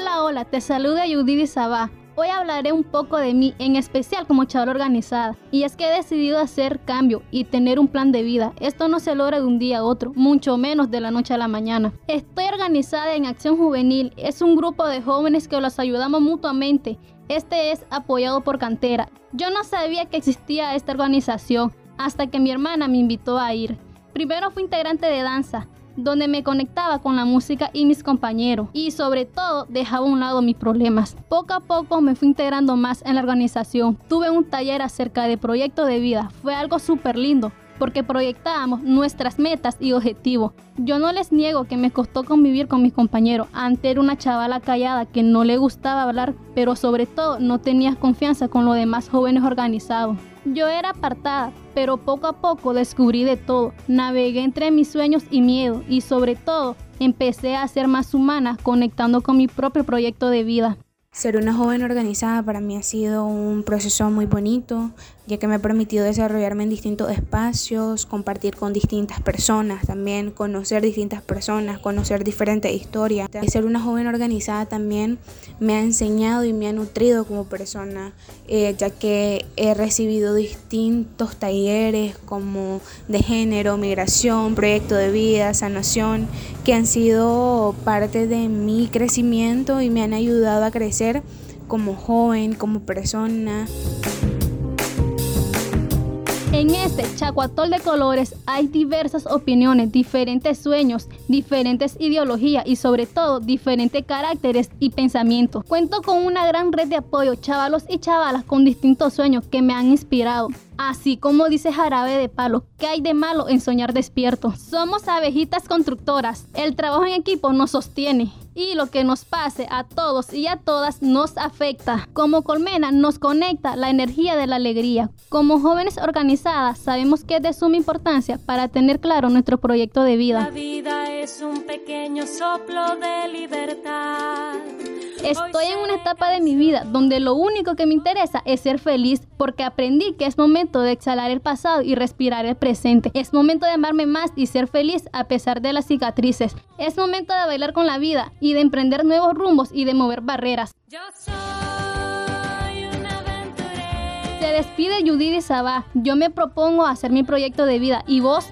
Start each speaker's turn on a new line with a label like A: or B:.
A: Hola, hola, te saluda Judith Sabá. Hoy hablaré un poco de mí, en especial como chaval organizada. Y es que he decidido hacer cambio y tener un plan de vida. Esto no se logra de un día a otro, mucho menos de la noche a la mañana. Estoy organizada en Acción Juvenil. Es un grupo de jóvenes que los ayudamos mutuamente. Este es apoyado por Cantera. Yo no sabía que existía esta organización hasta que mi hermana me invitó a ir. Primero fui integrante de danza, donde me conectaba con la música y mis compañeros y sobre todo dejaba a un lado mis problemas. Poco a poco me fui integrando más en la organización. Tuve un taller acerca de proyecto de vida. Fue algo súper lindo porque proyectábamos nuestras metas y objetivos. Yo no les niego que me costó convivir con mis compañeros. Antes era una chavala callada que no le gustaba hablar, pero sobre todo no tenía confianza con los demás jóvenes organizados. Yo era apartada, pero poco a poco descubrí de todo. Navegué entre mis sueños y miedo y sobre todo empecé a ser más humana conectando con mi propio proyecto de vida.
B: Ser una joven organizada para mí ha sido un proceso muy bonito, ya que me ha permitido desarrollarme en distintos espacios, compartir con distintas personas también, conocer distintas personas, conocer diferentes historias. Ser una joven organizada también me ha enseñado y me ha nutrido como persona, eh, ya que he recibido distintos talleres como de género, migración, proyecto de vida, sanación, que han sido parte de mi crecimiento y me han ayudado a crecer como joven, como persona.
A: En este chacuatol de colores hay diversas opiniones, diferentes sueños, diferentes ideologías y sobre todo diferentes caracteres y pensamientos. Cuento con una gran red de apoyo, chavalos y chavalas con distintos sueños que me han inspirado. Así como dice Jarabe de Palo, ¿qué hay de malo en soñar despierto? Somos abejitas constructoras, el trabajo en equipo nos sostiene y lo que nos pase a todos y a todas nos afecta. Como colmena nos conecta la energía de la alegría. Como jóvenes organizadas sabemos que es de suma importancia para tener claro nuestro proyecto de vida.
C: La vida es un pequeño soplo de libertad.
A: Estoy en una etapa de mi vida donde lo único que me interesa es ser feliz porque aprendí que es momento de exhalar el pasado y respirar el presente. Es momento de amarme más y ser feliz a pesar de las cicatrices. Es momento de bailar con la vida y de emprender nuevos rumbos y de mover barreras.
C: Yo soy una aventurera.
A: Se despide Judith Sabá. Yo me propongo hacer mi proyecto de vida. ¿Y vos?